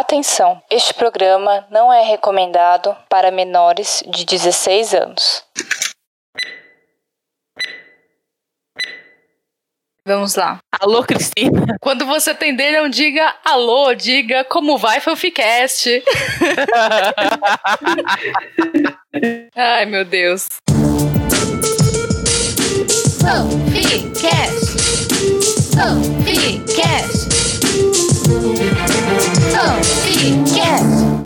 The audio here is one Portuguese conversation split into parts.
Atenção, este programa não é recomendado para menores de 16 anos. Vamos lá. Alô, Cristina. Quando você atender, não diga alô, diga como vai, Fanficast. Ai, meu Deus. Fanficast. Fanficast.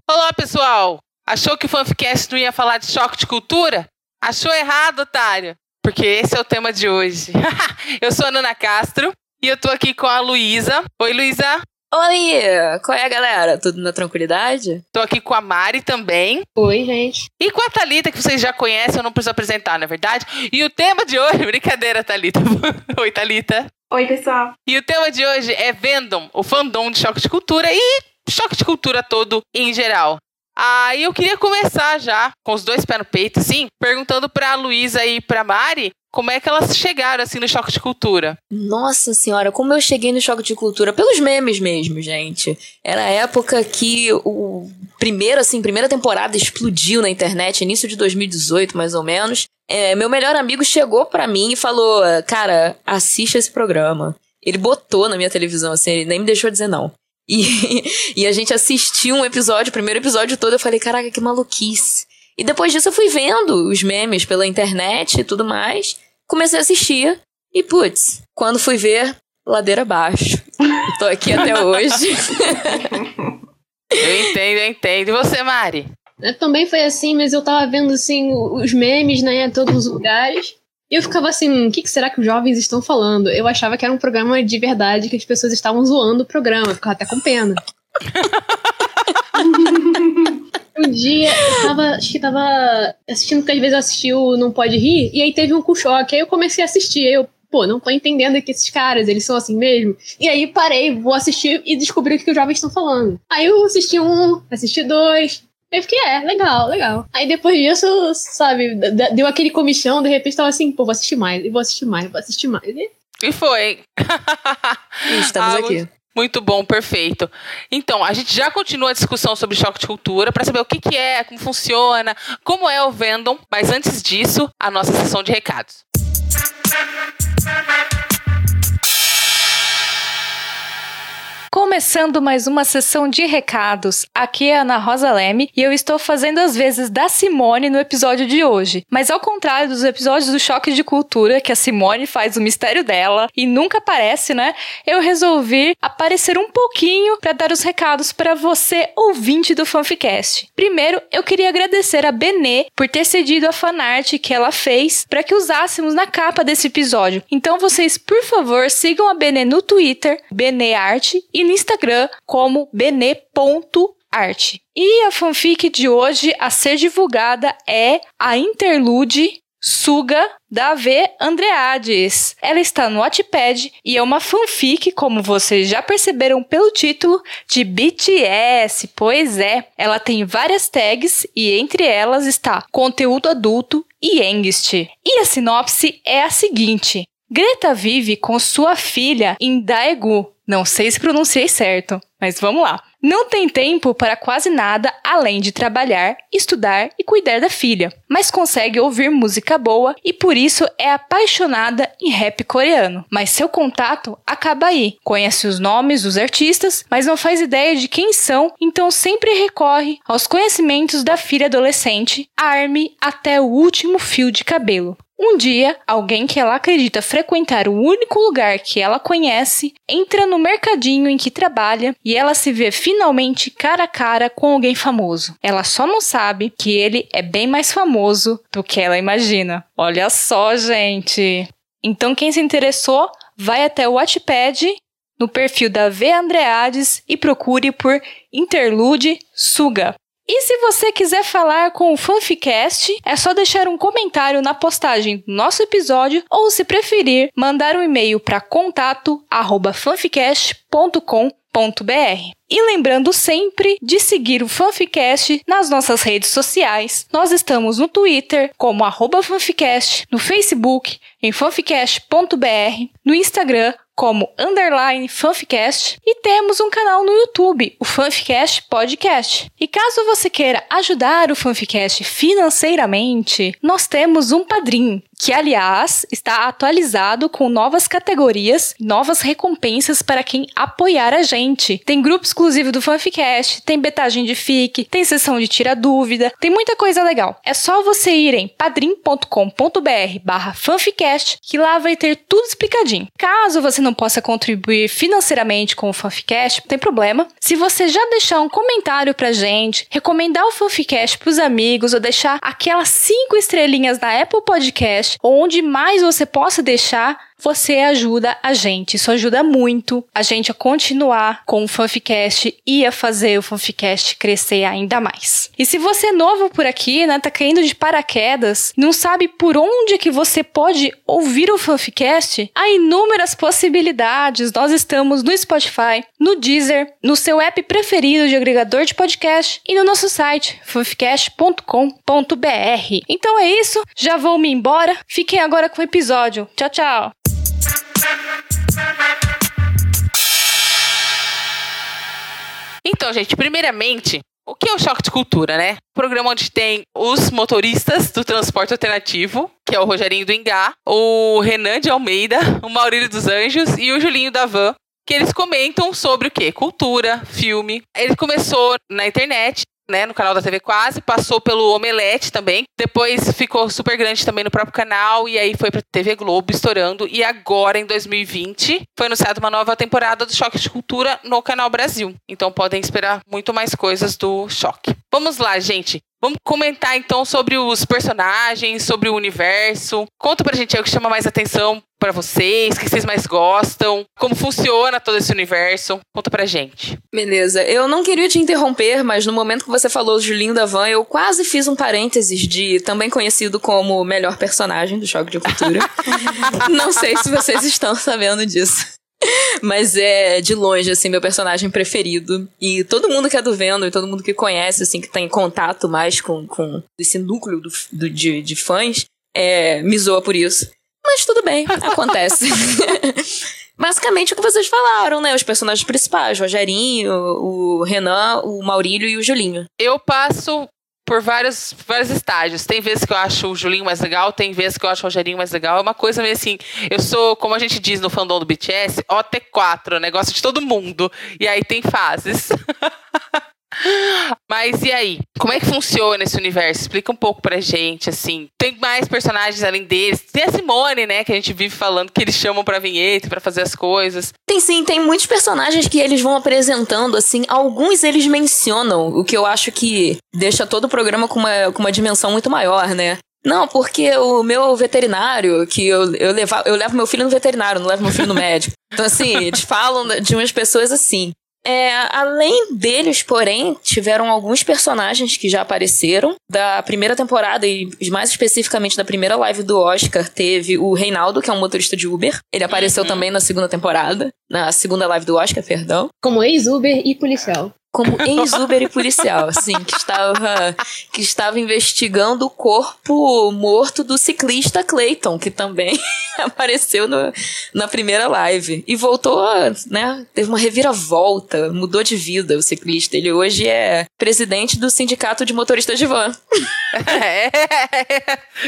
Olá, pessoal. Achou que o Fanficast não ia falar de choque de cultura? Achou errado, otário porque esse é o tema de hoje. eu sou a Nana Castro e eu tô aqui com a Luísa. Oi, Luísa. Oi, qual é, galera? Tudo na tranquilidade? Tô aqui com a Mari também. Oi, gente. E com a Thalita, que vocês já conhecem, eu não preciso apresentar, não é verdade? E o tema de hoje, brincadeira, Thalita. Oi, Thalita. Oi, pessoal. E o tema de hoje é Vendom, o fandom de choque de cultura e choque de cultura todo em geral. Aí eu queria começar já, com os dois pés no peito, assim, perguntando pra Luísa e pra Mari como é que elas chegaram, assim, no choque de cultura? Nossa senhora, como eu cheguei no choque de cultura? Pelos memes mesmo, gente. Era a época que o primeiro, assim, primeira temporada explodiu na internet, início de 2018, mais ou menos. É, meu melhor amigo chegou pra mim e falou: Cara, assista esse programa. Ele botou na minha televisão, assim, ele nem me deixou dizer não. E, e a gente assistiu um episódio, o primeiro episódio todo, eu falei, caraca, que maluquice. E depois disso eu fui vendo os memes pela internet e tudo mais. Comecei a assistir e, putz, quando fui ver, ladeira abaixo. Tô aqui até hoje. eu entendo, eu entendo. E você, Mari? também foi assim, mas eu tava vendo, assim, os memes, né, em todos os lugares. E eu ficava assim, o que, será que os jovens estão falando? Eu achava que era um programa de verdade, que as pessoas estavam zoando o programa. Eu ficava até com pena. um dia eu tava, acho que tava assistindo, porque às vezes eu assisti o Não Pode Rir, e aí teve um com choque, aí eu comecei a assistir, aí eu, pô, não tô entendendo que esses caras, eles são assim mesmo. E aí parei, vou assistir e descobri o que os jovens estão falando. Aí eu assisti um, assisti dois, eu fiquei, é, legal, legal. Aí depois disso, sabe, deu aquele comichão, de repente tava assim, pô, vou assistir mais, vou assistir mais, vou assistir mais. E, e foi. Estamos ah, aqui. Muito, muito bom, perfeito. Então, a gente já continua a discussão sobre choque de cultura para saber o que, que é, como funciona, como é o Vendom, mas antes disso, a nossa sessão de recados. Começando mais uma sessão de recados. Aqui é a Ana Rosa Leme e eu estou fazendo as vezes da Simone no episódio de hoje. Mas ao contrário dos episódios do Choque de Cultura, que a Simone faz o mistério dela e nunca aparece, né? Eu resolvi aparecer um pouquinho para dar os recados para você, ouvinte do Fanficast. Primeiro, eu queria agradecer a Benê por ter cedido a fanart que ela fez para que usássemos na capa desse episódio. Então vocês, por favor, sigam a Benê no Twitter, Benê Arte, e no Instagram como bene.arte. E a fanfic de hoje a ser divulgada é a Interlude Suga da V Andreades. Ela está no Wattpad e é uma fanfic, como vocês já perceberam pelo título, de BTS. Pois é, ela tem várias tags e entre elas está conteúdo adulto e angst. E a sinopse é a seguinte: Greta vive com sua filha em Daegu, não sei se pronunciei certo, mas vamos lá. Não tem tempo para quase nada além de trabalhar, estudar e cuidar da filha, mas consegue ouvir música boa e por isso é apaixonada em rap coreano. Mas seu contato acaba aí. Conhece os nomes dos artistas, mas não faz ideia de quem são, então sempre recorre aos conhecimentos da filha adolescente, Army até o último fio de cabelo. Um dia, alguém que ela acredita frequentar o único lugar que ela conhece entra no mercadinho em que trabalha e ela se vê finalmente cara a cara com alguém famoso. Ela só não sabe que ele é bem mais famoso do que ela imagina. Olha só, gente! Então, quem se interessou, vai até o Wattpad no perfil da V Andreades e procure por Interlude Suga. E se você quiser falar com o Fanficast, é só deixar um comentário na postagem do nosso episódio ou, se preferir, mandar um e-mail para contato@fanficast.com.br. E lembrando sempre de seguir o Fanficast nas nossas redes sociais. Nós estamos no Twitter como fanficast, no Facebook em fanficast.br, no Instagram como underline fanficast e temos um canal no YouTube, o Fanficast Podcast. E caso você queira ajudar o Fanficast financeiramente, nós temos um padrinho que aliás está atualizado com novas categorias, novas recompensas para quem apoiar a gente. Tem grupo exclusivo do Fanficast, tem betagem de fic, tem sessão de tira dúvida, tem muita coisa legal. É só você ir em padrim.com.br/fanficast que lá vai ter tudo explicadinho. Caso você não possa contribuir financeiramente com o Fanficast, não tem problema. Se você já deixar um comentário pra gente, recomendar o Fanficast pros amigos ou deixar aquelas cinco estrelinhas na Apple Podcast onde mais você possa deixar você ajuda a gente. Isso ajuda muito a gente a continuar com o Fanficast e a fazer o Fanficast crescer ainda mais. E se você é novo por aqui, né, tá caindo de paraquedas, não sabe por onde que você pode ouvir o Fanficast, há inúmeras possibilidades. Nós estamos no Spotify, no Deezer, no seu app preferido de agregador de podcast e no nosso site fanficast.com.br. Então é isso, já vou me embora. Fiquem agora com o episódio. Tchau, tchau. Então, gente, primeiramente, o que é o choque de cultura, né? Programa onde tem os motoristas do transporte alternativo, que é o Rogerinho do Ingá, o Renan de Almeida, o Maurílio dos Anjos e o Julinho da Van, que eles comentam sobre o quê? Cultura, filme. Ele começou na internet né, no canal da TV Quase, passou pelo Omelete também, depois ficou super grande também no próprio canal e aí foi pra TV Globo estourando e agora em 2020 foi anunciada uma nova temporada do Choque de Cultura no canal Brasil. Então podem esperar muito mais coisas do Choque. Vamos lá, gente. Vamos comentar então sobre os personagens, sobre o universo. Conta pra gente aí o que chama mais atenção para vocês, o que vocês mais gostam, como funciona todo esse universo. Conta pra gente. Beleza. Eu não queria te interromper, mas no momento que você falou Julinho da Van, eu quase fiz um parênteses de também conhecido como o melhor personagem do Choque de Cultura. não sei se vocês estão sabendo disso. Mas é de longe, assim, meu personagem preferido. E todo mundo que é do Vendo, e todo mundo que conhece, assim, que tem contato mais com, com esse núcleo do, do de, de fãs, é, me zoa por isso. Mas tudo bem, acontece. Basicamente o que vocês falaram, né? Os personagens principais, o Rogerinho, o Renan, o Maurílio e o Julinho. Eu passo por vários, vários estágios. Tem vezes que eu acho o Julinho mais legal, tem vezes que eu acho o Rogerinho mais legal. É uma coisa meio assim, eu sou, como a gente diz no fandom do BTS, OT4, negócio de todo mundo. E aí tem fases. Mas e aí? Como é que funciona esse universo? Explica um pouco pra gente, assim. Tem mais personagens além deles? Tem a Simone, né, que a gente vive falando que eles chamam pra vinheta, para fazer as coisas. Tem sim, tem muitos personagens que eles vão apresentando, assim. Alguns eles mencionam, o que eu acho que deixa todo o programa com uma, com uma dimensão muito maior, né? Não, porque o meu veterinário, que eu, eu, levo, eu levo meu filho no veterinário, não levo meu filho no médico. Então, assim, eles falam de umas pessoas assim. É, além deles, porém, tiveram alguns personagens que já apareceram. Da primeira temporada, e mais especificamente da primeira live do Oscar, teve o Reinaldo, que é um motorista de Uber. Ele apareceu uhum. também na segunda temporada. Na segunda live do Oscar, perdão. Como ex-Uber e policial como ex-Uber e policial, assim, que estava, que estava investigando o corpo morto do ciclista Clayton, que também apareceu no, na primeira live. E voltou, né? Teve uma reviravolta, mudou de vida o ciclista. Ele hoje é presidente do sindicato de motoristas de van. É.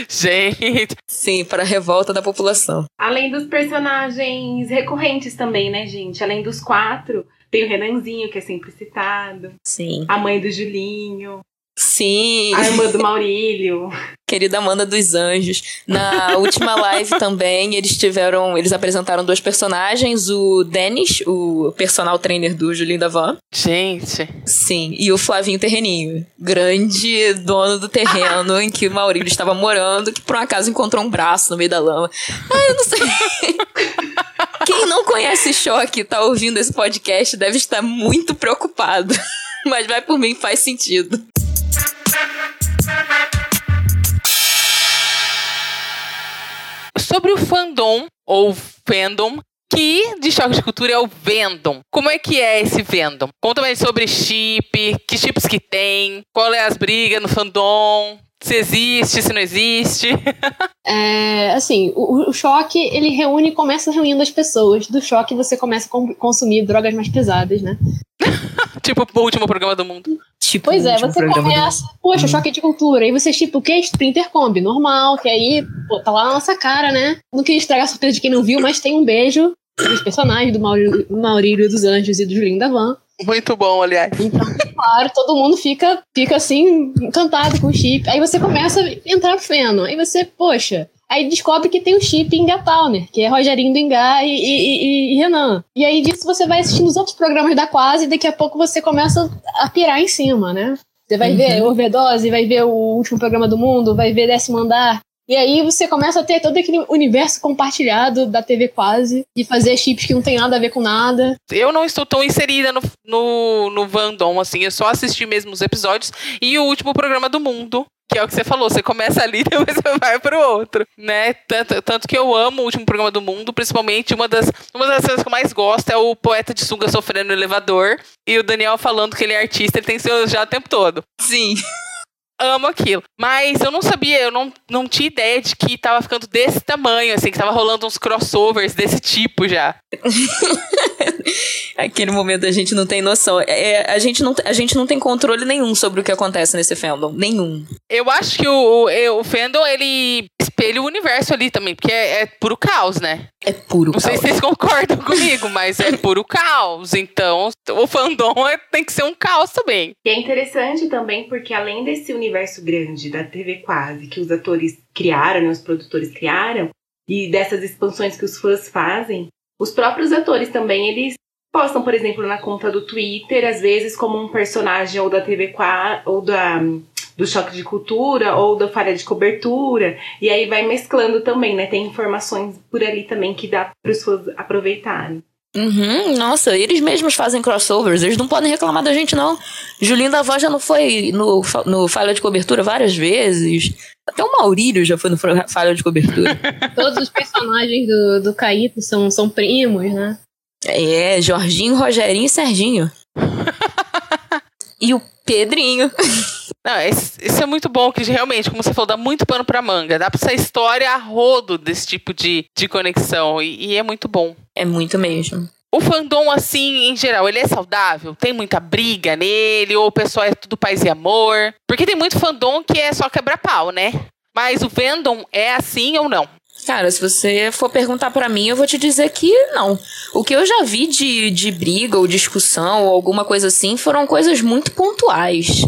Gente. Sim, para a revolta da população. Além dos personagens recorrentes também, né, gente? Além dos quatro tem o Renanzinho, que é sempre citado. Sim. A mãe do Julinho. Sim. A irmã do Maurílio. Querida Amanda dos Anjos. Na última live também, eles tiveram. Eles apresentaram dois personagens: o Dennis, o personal trainer do Julinho da Van. Gente. Sim. E o Flavinho Terreninho. Grande dono do terreno em que o Maurílio estava morando, que por um acaso encontrou um braço no meio da lama. Ah, eu não sei. Quem não conhece Choque e tá ouvindo esse podcast deve estar muito preocupado. Mas vai por mim, faz sentido. Sobre o fandom, ou fandom, que de choque de cultura é o Vendom. Como é que é esse Vendom? Conta mais sobre chip, que chips que tem, qual é as brigas no fandom, Se existe, se não existe. É, assim, o, o, choque, ele reúne, começa reunindo as pessoas. Do choque você começa a consumir drogas mais pesadas, né? tipo o último programa do mundo. Tipo, pois é, você começa, poxa, hum. choque de cultura. Aí você, tipo, o que? Sprinter Combi, normal, que aí, pô, tá lá na nossa cara, né? Não queria estragar a surpresa de quem não viu, mas tem um beijo dos personagens do Maurílio, Maurílio dos Anjos e do Julinho da Van. Muito bom, aliás. Então, claro, todo mundo fica, fica assim, encantado com o chip. Aí você começa a entrar no feno. Aí você, poxa, Aí descobre que tem o chip Enga Towner, que é Rogerinho do Enga e, e, e, Renan. E aí disso você vai assistindo os outros programas da Quase e daqui a pouco você começa a pirar em cima, né? Você vai uhum. ver Overdose, vai ver o último programa do mundo, vai ver Décimo Andar. E aí você começa a ter todo aquele universo compartilhado da TV quase e fazer chips que não tem nada a ver com nada. Eu não estou tão inserida no, no, no Vandom, assim, eu só assisti mesmo os episódios e o último programa do mundo. Que é o que você falou, você começa ali e depois você vai pro outro, né? Tanto, tanto que eu amo o último programa do mundo, principalmente uma das, uma das coisas que eu mais gosto é o poeta de sunga sofrendo no elevador e o Daniel falando que ele é artista, ele tem que já o tempo todo. Sim amo aquilo. Mas eu não sabia, eu não, não tinha ideia de que tava ficando desse tamanho, assim, que tava rolando uns crossovers desse tipo já. Aquele momento a gente não tem noção. É, a, gente não, a gente não tem controle nenhum sobre o que acontece nesse fandom. Nenhum. Eu acho que o, o, o fandom, ele espelha o universo ali também, porque é, é puro caos, né? É puro não caos. Não sei se vocês concordam comigo, mas é puro caos. Então, o fandom é, tem que ser um caos também. E é interessante também, porque além desse universo grande da TV quase, que os atores criaram, né, os produtores criaram, e dessas expansões que os fãs fazem, os próprios atores também, eles postam, por exemplo, na conta do Twitter, às vezes como um personagem ou da TV ou da do choque de cultura ou da falha de cobertura, e aí vai mesclando também, né? Tem informações por ali também que dá para os fãs aproveitarem. Uhum, nossa, eles mesmos fazem crossovers, eles não podem reclamar da gente, não. Julinho da Voz já não foi no, no falha de cobertura várias vezes. Até o Maurílio já foi no falha de cobertura. Todos os personagens do, do Caíto são, são primos, né? É, Jorginho, Rogerinho e Serginho. e o Pedrinho. Não, isso é muito bom, que realmente, como você falou, dá muito pano pra manga. Dá pra essa história a rodo desse tipo de, de conexão. E, e é muito bom. É muito mesmo. O fandom, assim, em geral, ele é saudável? Tem muita briga nele? Ou o pessoal é tudo paz e amor? Porque tem muito fandom que é só quebra-pau, né? Mas o fandom é assim ou não? Cara, se você for perguntar para mim, eu vou te dizer que não. O que eu já vi de, de briga ou discussão ou alguma coisa assim foram coisas muito pontuais.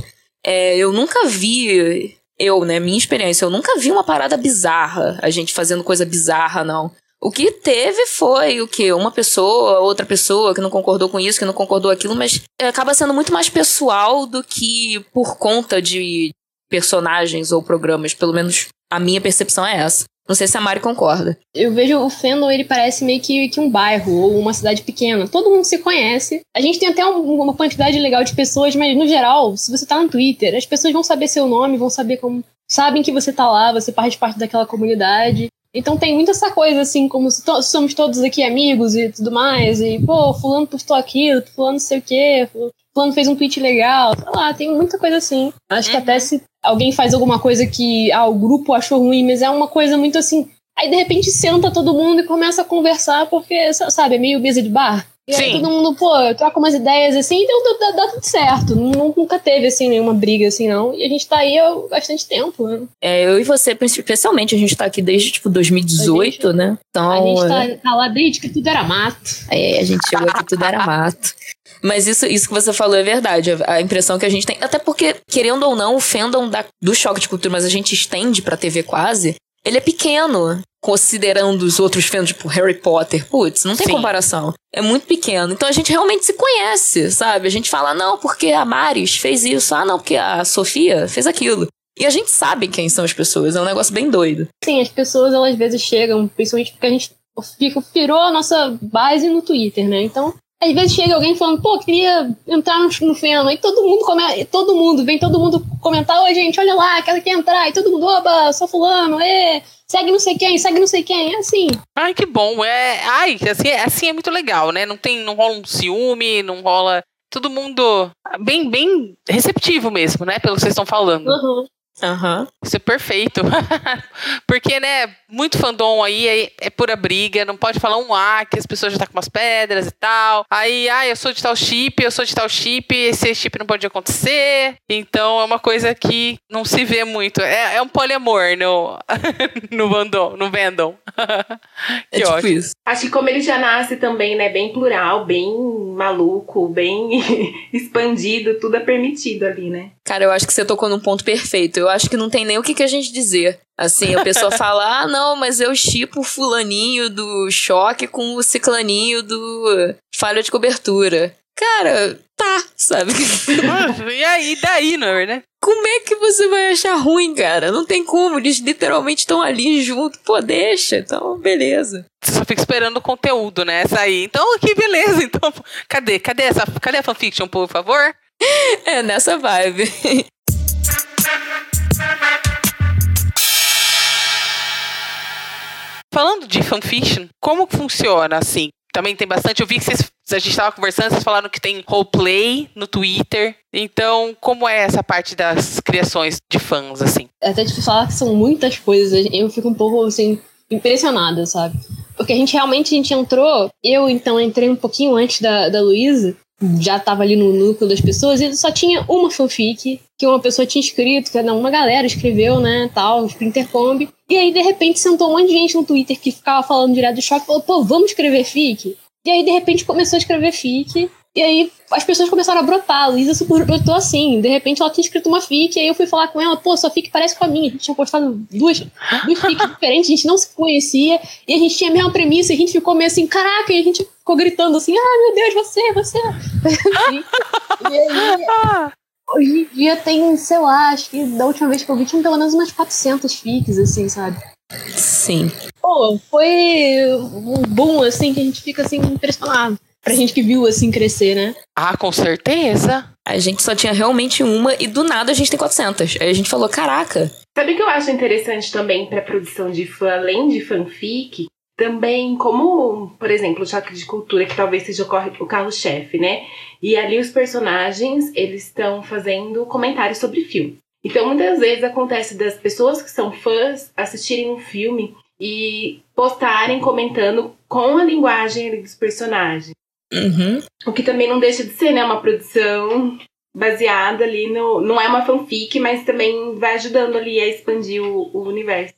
É, eu nunca vi, eu, né, minha experiência, eu nunca vi uma parada bizarra, a gente fazendo coisa bizarra, não. O que teve foi o que? Uma pessoa, outra pessoa que não concordou com isso, que não concordou aquilo, mas acaba sendo muito mais pessoal do que por conta de personagens ou programas. Pelo menos a minha percepção é essa. Não sei se a Mari concorda. Eu vejo o fandom, ele parece meio que, que um bairro ou uma cidade pequena. Todo mundo se conhece. A gente tem até um, uma quantidade legal de pessoas, mas no geral, se você tá no Twitter, as pessoas vão saber seu nome, vão saber como. Sabem que você tá lá, você faz parte daquela comunidade. Então tem muita essa coisa, assim, como se to somos todos aqui amigos e tudo mais. E, pô, fulano postou aquilo, fulano não sei o quê, fulano fez um tweet legal. Sei lá, tem muita coisa assim. Acho que até uhum. se alguém faz alguma coisa que ah, o grupo achou ruim, mas é uma coisa muito assim. Aí de repente senta todo mundo e começa a conversar, porque, sabe, é meio mesa de bar. E aí Sim. todo mundo, pô, troca umas ideias assim, então dá, dá, tudo certo. Nunca teve, assim, nenhuma briga assim, não. E a gente tá aí há bastante tempo, né? É, eu e você, especialmente, a gente tá aqui desde, tipo, 2018, gente, né? Então. A gente tá, tá, lá desde que tudo era mato. É, a gente chegou aqui tudo era mato. Mas isso, isso que você falou é verdade. A impressão que a gente tem. Até porque, querendo ou não, o fandom da, do choque de cultura, mas a gente estende pra TV quase, ele é pequeno. Considerando os outros fandoms, tipo Harry Potter. Putz, não tem Sim. comparação. É muito pequeno. Então a gente realmente se conhece, sabe? A gente fala, não, porque a Maris fez isso. Ah, não, porque a Sofia fez aquilo. E a gente sabe quem são as pessoas. É um negócio bem doido. Sim, as pessoas, elas às vezes chegam, principalmente porque a gente fica, virou a nossa base no Twitter, né? Então, às vezes chega alguém falando, pô, queria entrar no, no Feno. E todo mundo come, todo mundo, vem todo mundo comentar, oi gente, olha lá, quero que entrar. E todo mundo, oba, sou fulano, é, segue não sei quem, segue não sei quem. É assim. Ai, que bom. É, ai, assim, assim é muito legal, né? Não tem, não rola um ciúme, não rola. Todo mundo bem, bem receptivo mesmo, né? Pelo que vocês estão falando. Uhum. Aham. Isso é perfeito. Porque, né, muito fandom aí é, é pura briga, não pode falar um A, que as pessoas já tá com umas pedras e tal. Aí, ah, eu sou de tal chip, eu sou de tal chip, esse chip não pode acontecer. Então é uma coisa que não se vê muito. É, é um poliamor no, no Vandom, no Vendom. É que tipo ótimo. isso. Acho que como ele já nasce também, né, bem plural, bem maluco, bem expandido, tudo é permitido ali, né? Cara, eu acho que você tocou num ponto perfeito. Eu acho que não tem nem o que, que a gente dizer. Assim, a pessoa fala, ah, não, mas eu chipo o fulaninho do choque com o ciclaninho do falha de cobertura. Cara, tá, sabe? E aí, daí, não é verdade? Como é que você vai achar ruim, cara? Não tem como, eles literalmente estão ali junto. Pô, deixa. Então, beleza. Você só fica esperando o conteúdo, né? Sair. Então, que beleza. Então, cadê? Cadê essa? Cadê a fanfiction, por favor? É nessa vibe. Falando de fanfiction, como funciona assim? Também tem bastante. Eu vi que vocês, a gente estava conversando, vocês falaram que tem roleplay no Twitter. Então, como é essa parte das criações de fãs, assim? É até difícil falar que são muitas coisas. Eu fico um pouco, assim, impressionada, sabe? Porque a gente realmente a gente entrou. Eu, então, entrei um pouquinho antes da, da Luísa. Já tava ali no núcleo das pessoas e só tinha uma fanfic que uma pessoa tinha escrito, que uma galera escreveu, né, tal, pro Intercombi. E aí, de repente, sentou um monte de gente no Twitter que ficava falando direto do choque e falou, pô, vamos escrever fic? E aí, de repente, começou a escrever fic. E aí, as pessoas começaram a brotar. A Luísa super brotou assim. De repente, ela tinha escrito uma fic. E aí, eu fui falar com ela. Pô, sua fic parece com a minha. A gente tinha postado duas, duas fics diferentes. A gente não se conhecia. E a gente tinha a mesma premissa. E a gente ficou meio assim, caraca. E a gente ficou gritando assim, ah, meu Deus, você, você. Assim. e aí, hoje em dia tem, sei lá, acho que da última vez que eu vi tinha pelo menos umas 400 fics, assim, sabe? Sim. Pô, foi um boom, assim, que a gente fica, assim, impressionado. Pra gente que viu, assim, crescer, né? Ah, com certeza. A gente só tinha realmente uma e do nada a gente tem 400. Aí a gente falou, caraca. Sabe o que eu acho interessante também para produção de fã, além de fanfic? Também como, por exemplo, o choque de cultura, que talvez seja o carro-chefe, né? E ali os personagens, eles estão fazendo comentários sobre filme. Então, muitas vezes acontece das pessoas que são fãs assistirem um filme e postarem comentando com a linguagem dos personagens. Uhum. O que também não deixa de ser, né? Uma produção baseada ali no. Não é uma fanfic, mas também vai ajudando ali a expandir o, o universo.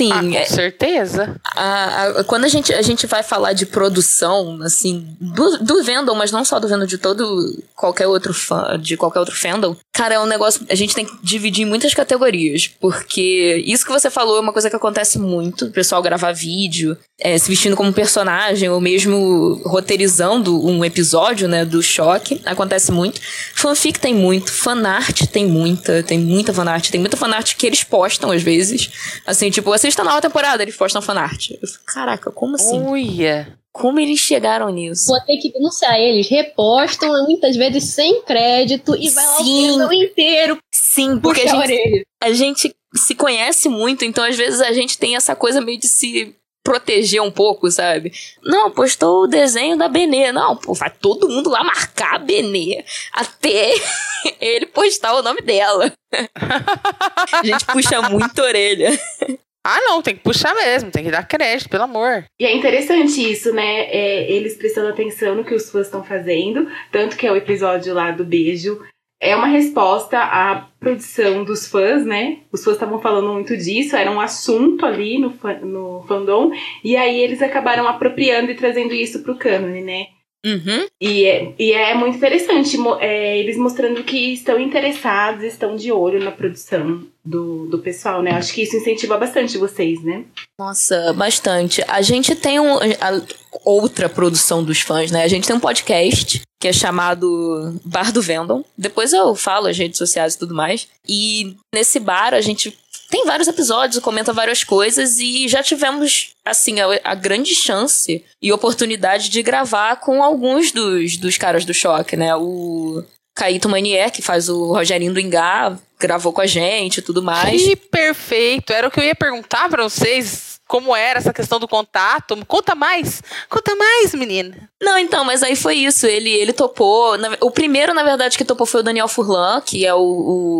Sim, Ah, com é- certeza. a- a- quando a gente, a gente vai falar de produção, assim, do, do Vendom, mas não só do Vendom, de todo qualquer outro fã, de qualquer outro fandom, cara, é um negócio, a gente tem que dividir em muitas categorias, porque isso que você falou é uma coisa que acontece muito, o pessoal gravar vídeo, é, se vestindo como personagem, ou mesmo roteirizando um episódio, né, do choque, acontece muito. Fanfic tem muito, fanart tem muita, tem muita fanart, tem muita fanart que eles postam às vezes, assim, tipo, assista a nova temporada, eles postam fanart. Eu fico, caraca, como assim? Uia. Como eles chegaram nisso? Vou ter que denunciar eles. Repostam, muitas vezes sem crédito, e vai lá Sim. o fandom inteiro Sim, porque a gente, a gente se conhece muito, então às vezes a gente tem essa coisa meio de se proteger um pouco, sabe? Não, postou o desenho da Benê. Não, pô, vai todo mundo lá marcar a Benê até ele postar o nome dela. A gente puxa muito a orelha. Ah, não, tem que puxar mesmo, tem que dar crédito, pelo amor. E é interessante isso, né? É, eles prestando atenção no que os fãs estão fazendo. Tanto que é o episódio lá do beijo. É uma resposta à produção dos fãs, né? Os fãs estavam falando muito disso, era um assunto ali no, no fandom. E aí eles acabaram apropriando e trazendo isso pro cânone, né? Uhum. E é, e é muito interessante é, eles mostrando que estão interessados, estão de olho na produção do, do pessoal, né? Acho que isso incentiva bastante vocês, né? Nossa, bastante. A gente tem um, a- outra produção dos fãs, né? A gente tem um podcast que é chamado Bar do Vendom. Depois eu falo as redes sociais e tudo mais. E nesse bar a gente tem vários episódios, comenta várias coisas e já tivemos, assim, a, a grande chance e oportunidade de gravar com alguns dos, dos caras do choque, né? O Caíto Manier, que faz o Rogerinho do Ingá, gravou com a gente e tudo mais. Que perfeito. Era o que eu ia perguntar pra vocês. Como era essa questão do contato. Conta mais, conta mais, menina. Não, então, mas aí foi isso. Ele, ele topou. na- o primeiro, na verdade, que topou foi o Daniel Furlan, que é o,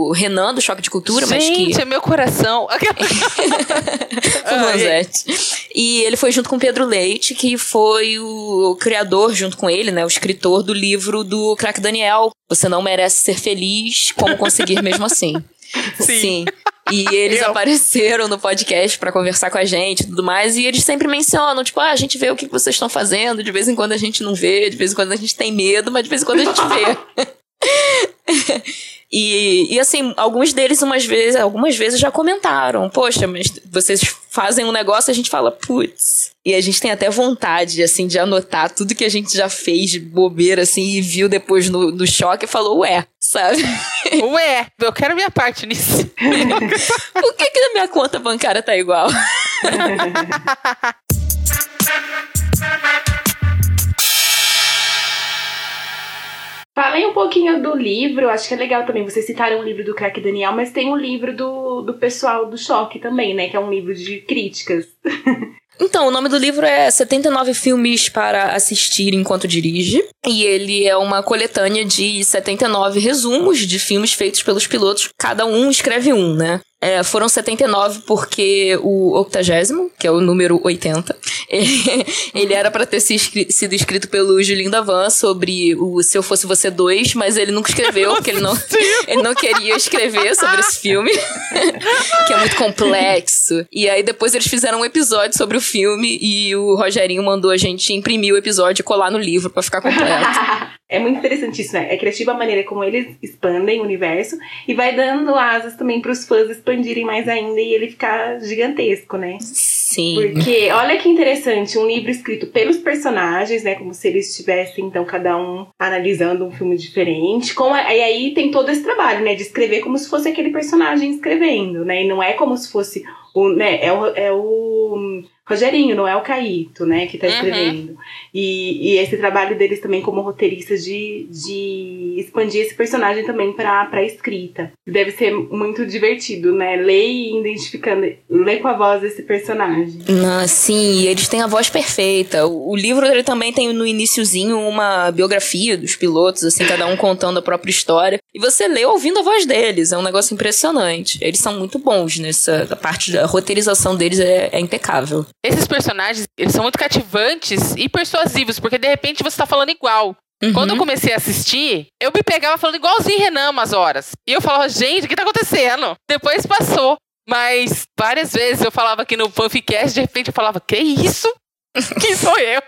o Renan do Choque de Cultura, mas que. Gente, é meu coração. Furlanzete. E ele foi junto com o Pedro Leite, que foi o criador, junto com ele, né? O escritor do livro do Crack Daniel. Você não merece ser feliz, como conseguir mesmo assim. Sim. E eles Eu. apareceram no podcast pra conversar com a gente e tudo mais. E eles sempre mencionam, tipo, ah, a gente vê o que vocês estão fazendo. De vez em quando a gente não vê, de vez em quando a gente tem medo, mas de vez em quando a gente vê. E, e assim, alguns deles umas vezes, algumas vezes já comentaram, poxa, mas vocês fazem um negócio a gente fala, putz. E a gente tem até vontade, assim, de anotar tudo que a gente já fez de bobeira, assim, e viu depois no, no choque e falou, ué, sabe? Ué, eu quero minha parte nisso. Por que que na minha conta bancária tá igual? Falem um pouquinho do livro, acho que é legal também. Vocês citaram o livro do Crack Daniel, mas tem o livro do, do pessoal do Choque também, né? Que é um livro de críticas. Então, o nome do livro é 79 Filmes para Assistir Enquanto Dirige. E ele é uma coletânea de 79 resumos de filmes feitos pelos pilotos. Cada um escreve um, né? É, foram 79 porque o octagésimo, que é o número 80, ele, era pra ter sido escrito pelo Julinho Davan sobre o Se Eu Fosse Você 2, mas ele nunca escreveu, porque ele não, ele não queria escrever sobre esse filme, que é muito complexo. E aí depois eles fizeram um episódio sobre o filme e o Rogerinho mandou a gente imprimir o episódio e colar no livro pra ficar completo. É muito interessante isso, né? É criativa a maneira como eles expandem o universo e vai dando asas também para os fãs expandirem mais ainda e ele ficar gigantesco, né? Sim. Porque olha que interessante, um livro escrito pelos personagens, né? Como se eles estivessem, então, cada um analisando um filme diferente. Com a- e aí tem todo esse trabalho, né? De escrever como se fosse aquele personagem escrevendo, né? E não é como se fosse o. Né, é o, é o Rogerinho, não é o Caíto, né? Que tá Uhum. escrevendo. E, e esse trabalho deles também como roteiristas de, de expandir esse personagem também pra, pra escrita. Deve ser muito divertido, né? Ler e identificando, ler com a voz desse personagem. Não, sim, e eles têm a voz perfeita. O, o livro ele também tem no iniciozinho uma biografia dos pilotos, assim, cada um contando a própria história. E você lê ouvindo a voz deles, é um negócio impressionante. Eles são muito bons nessa a parte da roteirização deles é, é impecável. Esses personagens, eles são muito cativantes e persuasivos, porque de repente você tá falando igual. Uhum. Quando eu comecei a assistir, eu me pegava falando igualzinho Renan umas horas. E eu falava, gente, o que tá acontecendo? Depois passou. Mas várias vezes eu falava aqui no Fanficast, de repente eu falava, que isso? Quem sou eu?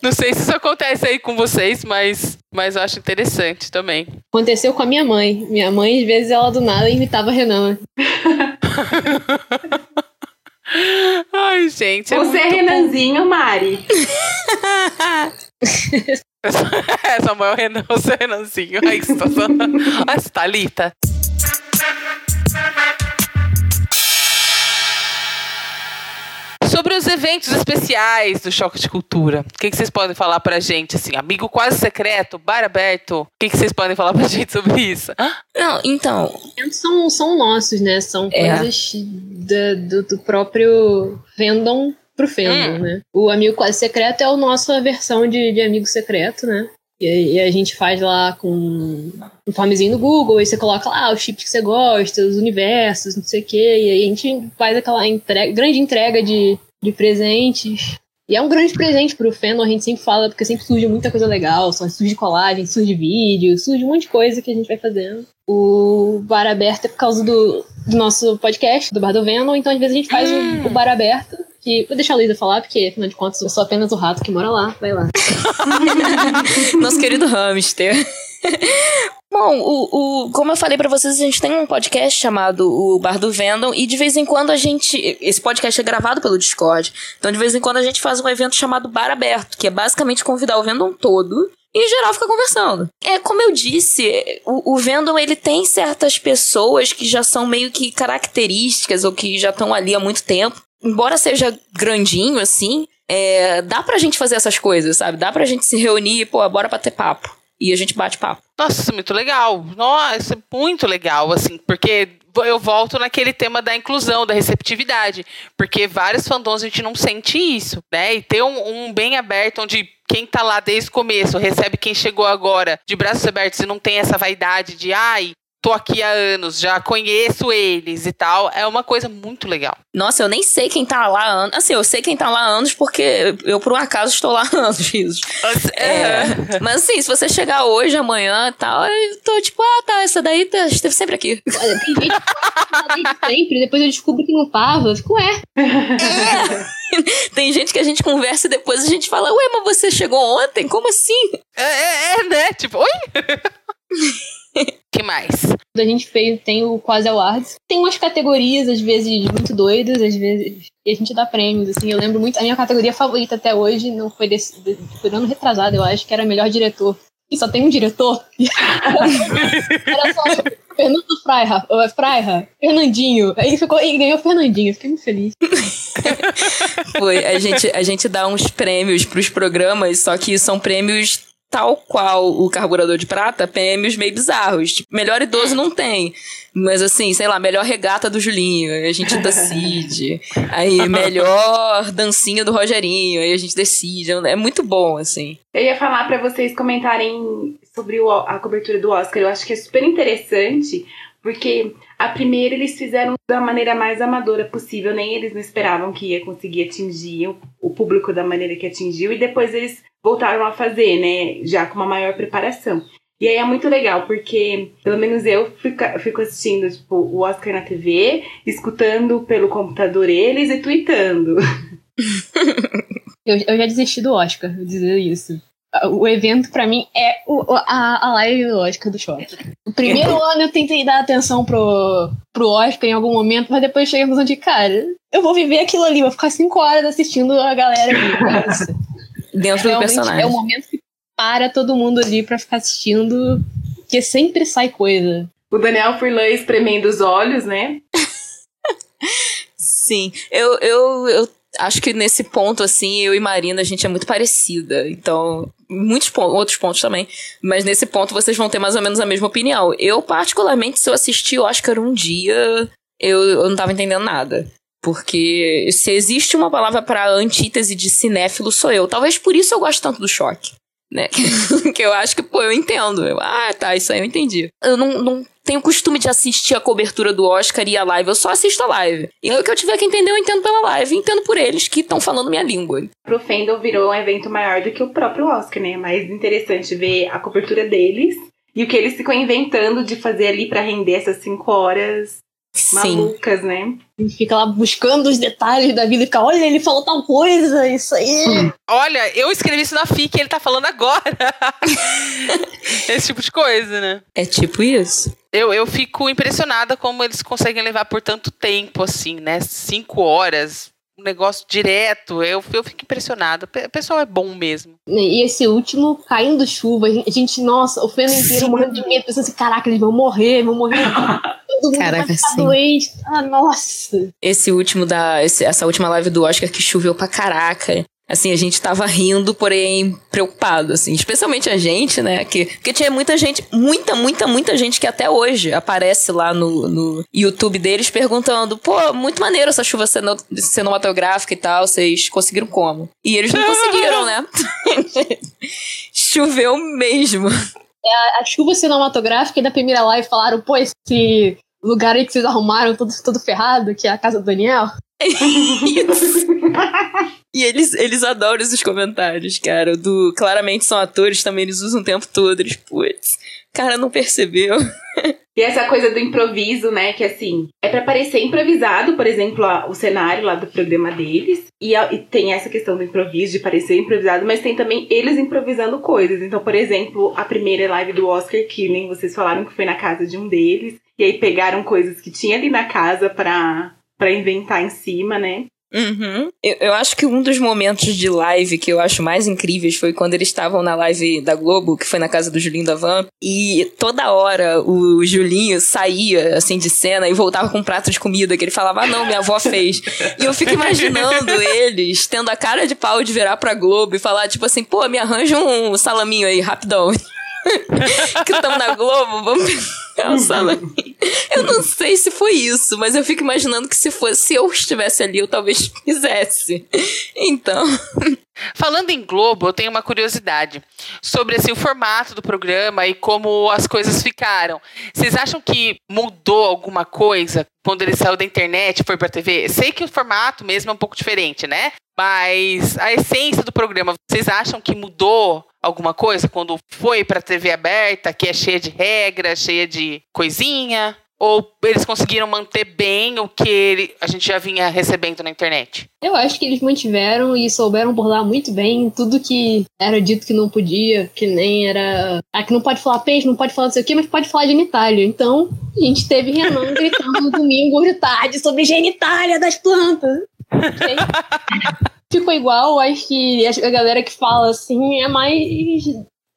Não sei se isso acontece aí com vocês, mas, mas eu acho interessante também. Aconteceu com a minha mãe. Minha mãe, às vezes, ela do nada imitava Renan. Ai, gente. É Você é muito bom. Renanzinho, Mari. É, Samuel Renan, você é Renanzinho. Que situação. Ai, Thalita. Sobre os eventos especiais do Choque de Cultura, o que, que vocês podem falar pra gente? Assim, amigo quase secreto, bar aberto. O que, que vocês podem falar pra gente sobre isso? Não, então, São, são nossos, né? São É. coisas da- do, do próprio fandom pro fandom, Hum. né? O Amigo Quase Secreto é a nossa versão de, de Amigo Secreto, né? E, e a gente faz lá com um formezinho no Google, aí você coloca lá os chips que você gosta, os universos, não sei o quê, e aí a gente faz aquela entrega, grande entrega de, de presentes. E é um grande presente pro fandom, a gente sempre fala, porque sempre surge muita coisa legal, só surge colagem, surge vídeo, surge um monte de coisa que a gente vai fazendo. O bar aberto é por causa do, do nosso podcast, do Bar do Venom, então às vezes a gente faz o, o bar aberto, que vou deixar a Luísa falar, porque afinal de contas eu sou apenas o rato que mora lá, vai lá. nosso querido hamster. Bom, o, o, como eu falei pra vocês, a gente tem um podcast chamado O Bar do Vendom e de vez em quando a gente. Esse podcast é gravado pelo Discord. Então, de vez em quando a gente faz um evento chamado Bar Aberto, que é basicamente convidar o Vendom todo e em geral fica conversando. É, como eu disse, o, o Vendom ele tem certas pessoas que já são meio que características ou que já estão ali há muito tempo. Embora seja grandinho assim, é, dá pra gente fazer essas coisas, sabe? Dá pra gente se reunir e, pô, bora bater papo. e a gente bate papo. Nossa, isso é muito legal. Nossa, é muito legal, assim, porque eu volto naquele tema da inclusão, da receptividade. Porque vários fandoms a gente não sente isso, né? E ter um, um bem aberto onde quem tá lá desde o começo recebe quem chegou agora de braços abertos e não tem essa vaidade de ai, tô aqui há anos, já conheço eles e tal, é uma coisa muito legal. Nossa, eu nem sei quem tá lá há anos. Assim, eu sei quem tá lá há anos porque eu, por um acaso, estou lá há anos, isso. É, mas assim, se você chegar hoje, amanhã e tal, eu tô tipo, ah, tá, essa daí tá, esteve sempre aqui. Olha, tem gente que tá sempre, depois eu descubro que não tava. Eu fico, é. é. Tem gente que a gente conversa e depois a gente fala, ué, mas você chegou ontem? Como assim? É, é, é né? Tipo, oi? que mais? A gente fez, tem o Quase Awards. Tem umas categorias, às vezes, muito doidas, às vezes. E a gente dá prêmios, assim. Eu lembro muito. A minha categoria favorita até hoje não foi desse. Foi ano retrasado, eu acho, que era melhor diretor. E só tem um diretor. era só Fernando Freira, Freira, Fernandinho. Aí ficou, e ganhou Fernandinho, fiquei muito feliz. Foi, a gente, a gente dá uns prêmios pros programas, só que são prêmios tal qual o carburador de prata, prêmios meio bizarros. Tipo, melhor idoso não tem. Mas assim, sei lá, melhor regata do Julinho, aí a gente decide. Aí, melhor dancinha do Rogerinho, aí a gente decide. É muito bom, assim. Eu ia falar para vocês comentarem sobre o, a cobertura do Oscar. Eu acho que é super interessante, porque a primeira eles fizeram da maneira mais amadora possível, nem eles não esperavam que ia conseguir atingir o público da maneira que atingiu, e depois eles voltaram a fazer, né? Já com uma maior preparação. E aí é muito legal, porque pelo menos eu fico, fico assistindo tipo, o Oscar na TV, escutando pelo computador eles e tweetando. eu, eu já desisti do Oscar, vou dizer isso. O evento, para mim, é o, a, a live do Oscar do Choque. O primeiro ano eu tentei dar atenção pro, pro Oscar em algum momento, mas depois cheguei a conclusão de, cara, eu vou viver aquilo ali, vou ficar cinco horas assistindo a galera ali. Dentro do personagem. É o momento que para todo mundo ali para ficar assistindo, que sempre sai coisa. O Daniel Furlan espremendo os olhos, né? Sim, eu, eu, eu acho que nesse ponto, assim, eu e Marina, a gente é muito parecida. Então, muitos pontos, outros pontos também. Mas nesse ponto vocês vão ter mais ou menos a mesma opinião. Eu, particularmente, se eu assistir o Oscar um dia, eu, eu não tava entendendo nada. Porque se existe uma palavra para antítese de cinéfilo, sou eu. Talvez por isso eu gosto tanto do choque. Né? que eu acho que, pô, eu entendo. Eu, ah, tá, isso aí eu entendi. Eu não, não tenho costume de assistir a cobertura do Oscar e a live, eu só assisto a live. E o que eu tiver que entender, eu entendo pela live, entendo por eles que estão falando minha língua. Pro Fandom virou um evento maior do que o próprio Oscar, né? É mais interessante ver a cobertura deles e o que eles ficam inventando de fazer ali para render essas cinco horas malucas, né? E fica lá buscando os detalhes da vida e fica, olha, ele falou tal coisa, isso aí. Olha, eu escrevi isso na FIC e ele tá falando agora. Esse tipo de coisa, né? É tipo isso. Eu, eu fico impressionada como eles conseguem levar por tanto tempo, assim, né? Cinco horas um negócio direto. Eu, eu fico impressionado. O pessoal é bom mesmo. E esse último, caindo chuva, a gente, nossa, o feno inteiro morrendo de medo, pensando assim, caraca, eles vão morrer, vão morrer. Todo mundo Caraca, vai ficar sim. doente. Ah, nossa. Esse último da. Esse, essa última live do Oscar que choveu pra caraca. Assim, a gente tava rindo, porém preocupado, assim. Especialmente a gente, né? Que, porque tinha muita gente, muita, muita, muita gente que até hoje aparece lá no, no YouTube deles perguntando: pô, muito maneiro essa chuva cinematográfica e tal, vocês conseguiram como? E eles não conseguiram, né? Choveu mesmo. É a, chuva cinematográfica e da primeira live falaram: pô, esse lugar aí que vocês arrumaram todo, todo ferrado, que é a casa do Daniel. Isso. E eles, eles adoram esses comentários, cara. Do claramente são atores também, eles usam o tempo todo. Eles, putz, cara não percebeu. E essa coisa do improviso, né? Que assim, é para parecer improvisado, por exemplo, o cenário lá do programa deles. E, e, tem essa questão do improviso, de parecer improvisado, mas tem também eles improvisando coisas. Então, por exemplo, a primeira live do Oscar, nem vocês falaram que foi na casa de um deles. E aí pegaram coisas que tinha ali na casa pra, pra inventar em cima, né? Uhum. Eu, eu, acho que um dos momentos de live que eu acho mais incríveis foi quando eles estavam na live da Globo, que foi na casa do Julinho da Van, e toda hora o Julinho saía, assim, de cena e voltava com um prato de comida, que ele falava, ah, não, minha avó fez. e eu fico imaginando eles tendo a cara de pau de virar pra Globo e falar, tipo assim, pô, me arranja um salaminho aí, rapidão. que estão na Globo, vamos pensar Eu não sei se foi isso, mas eu fico imaginando que se fosse, se eu estivesse ali, eu talvez fizesse. Então. Falando em Globo, eu tenho uma curiosidade sobre assim, o formato do programa e como as coisas ficaram. Vocês acham que mudou alguma coisa quando ele saiu da internet e foi pra TV? Sei que o formato mesmo é um pouco diferente, né? Mas a essência do programa, vocês acham que mudou alguma coisa quando foi pra TV aberta, que é cheia de regras, cheia de coisinha? Ou eles conseguiram manter bem o que ele, a gente já vinha recebendo na internet? Eu acho que eles mantiveram e souberam burlar muito bem tudo que era dito que não podia, que nem era. Ah, que não pode falar peixe, não pode falar não sei o quê, mas pode falar genitália. Então, a gente teve Renan gritando no domingo de tarde sobre genitália das plantas. Ficou igual, acho que a galera que fala assim é mais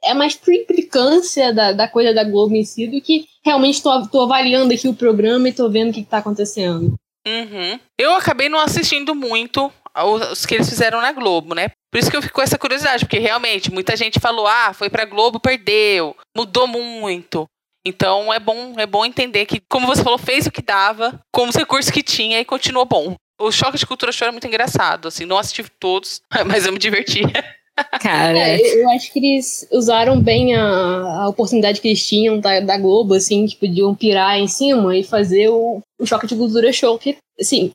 é mais por implicância da, da coisa da Globo em si do que realmente tô, tô avaliando aqui o programa e tô vendo o que, que tá acontecendo. Uhum. Eu acabei não assistindo muito os que eles fizeram na Globo, né? Por isso que eu fico com essa curiosidade, porque realmente muita gente falou: ah, foi pra Globo, perdeu, mudou muito. Então é bom, é bom entender que, como você falou, fez o que dava, com os recursos que tinha e continuou bom. O choque de cultura show é muito engraçado, assim, não assisti todos, mas eu me diverti. Cara. É, eu acho que eles usaram bem a, a oportunidade que eles tinham da, da, Globo, assim, que podiam pirar em cima e fazer o, o choque de cultura show. Que, assim,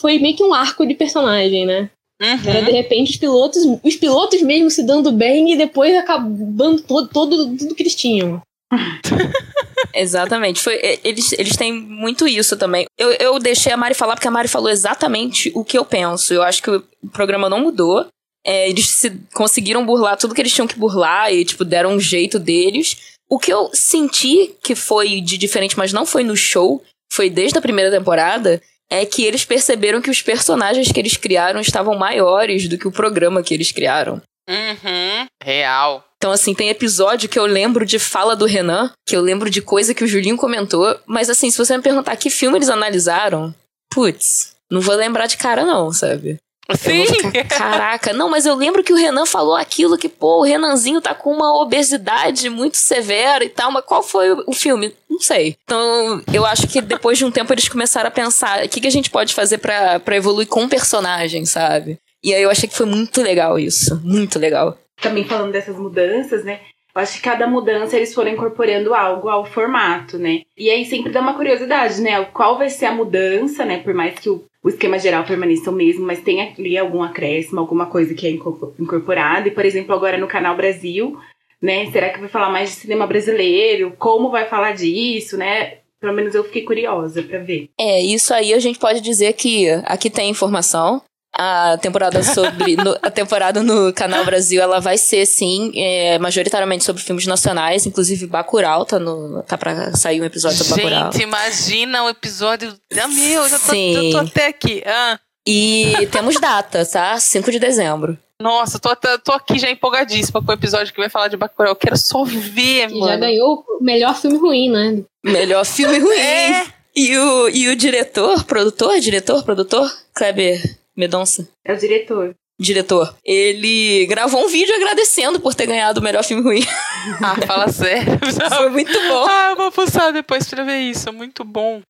foi meio que um arco de personagem, né? Uhum. Era, de repente, os pilotos, os pilotos mesmo se dando bem e depois acabando todo, todo tudo que eles tinham. exatamente. Foi, eles, eles têm muito isso também. Eu, eu deixei a Mari falar porque a Mari falou exatamente o que eu penso. Eu acho que o programa não mudou. É, eles se, conseguiram burlar tudo que eles tinham que burlar e, tipo, deram um jeito deles. O que eu senti que foi de diferente, mas não foi no show, foi desde a primeira temporada, é que eles perceberam que os personagens que eles criaram estavam maiores do que o programa que eles criaram. Uhum, real. Então, assim, tem episódio que eu lembro de fala do Renan, que eu lembro de coisa que o Julinho comentou, mas assim, se você me perguntar que filme eles analisaram, putz, não vou lembrar de cara não, sabe? Sim. Ficar, Caraca, não, mas eu lembro que o Renan falou aquilo que, pô, o Renanzinho tá com uma obesidade muito severa e tal, mas qual foi o filme? Não sei. Então, eu acho que depois de um tempo eles começaram a pensar o que, que a gente pode fazer para evoluir com o personagem, sabe? E aí eu achei que foi muito legal isso. Muito legal. Também falando dessas mudanças, né? Eu acho que cada mudança eles foram incorporando algo ao formato, né? E aí sempre dá uma curiosidade, né? Qual vai ser a mudança, né? Por mais que o, o esquema geral permaneça o mesmo, mas tem ali algum acréscimo, alguma coisa que é incorporada. E, por exemplo, agora no Canal Brasil, né? Será que vai falar mais de cinema brasileiro? Como vai falar disso, né? Pelo menos eu fiquei curiosa para ver. É, isso aí a gente pode dizer que aqui tem informação a temporada sobre no, a temporada no canal Brasil ela vai ser sim é, majoritariamente sobre filmes nacionais inclusive Bacurau tá no tá para sair um episódio sobre Gente, Bacurau Gente, imagina o episódio ah, meu já tô, já tô até aqui ah. e temos data tá 5 de dezembro nossa, tô, tô aqui já empolgadíssima com o episódio que vai falar de Bacurau. Eu quero só ver, mano. Já ganhou o melhor filme ruim, né? Melhor filme ruim. É. E o, e o diretor, produtor, diretor, produtor, Kleber Medonça? É o diretor. Diretor. Ele gravou um vídeo agradecendo por ter ganhado o melhor filme ruim. Ah, fala sério. Foi muito bom. Ah, eu vou postar depois pra ver isso. É muito bom.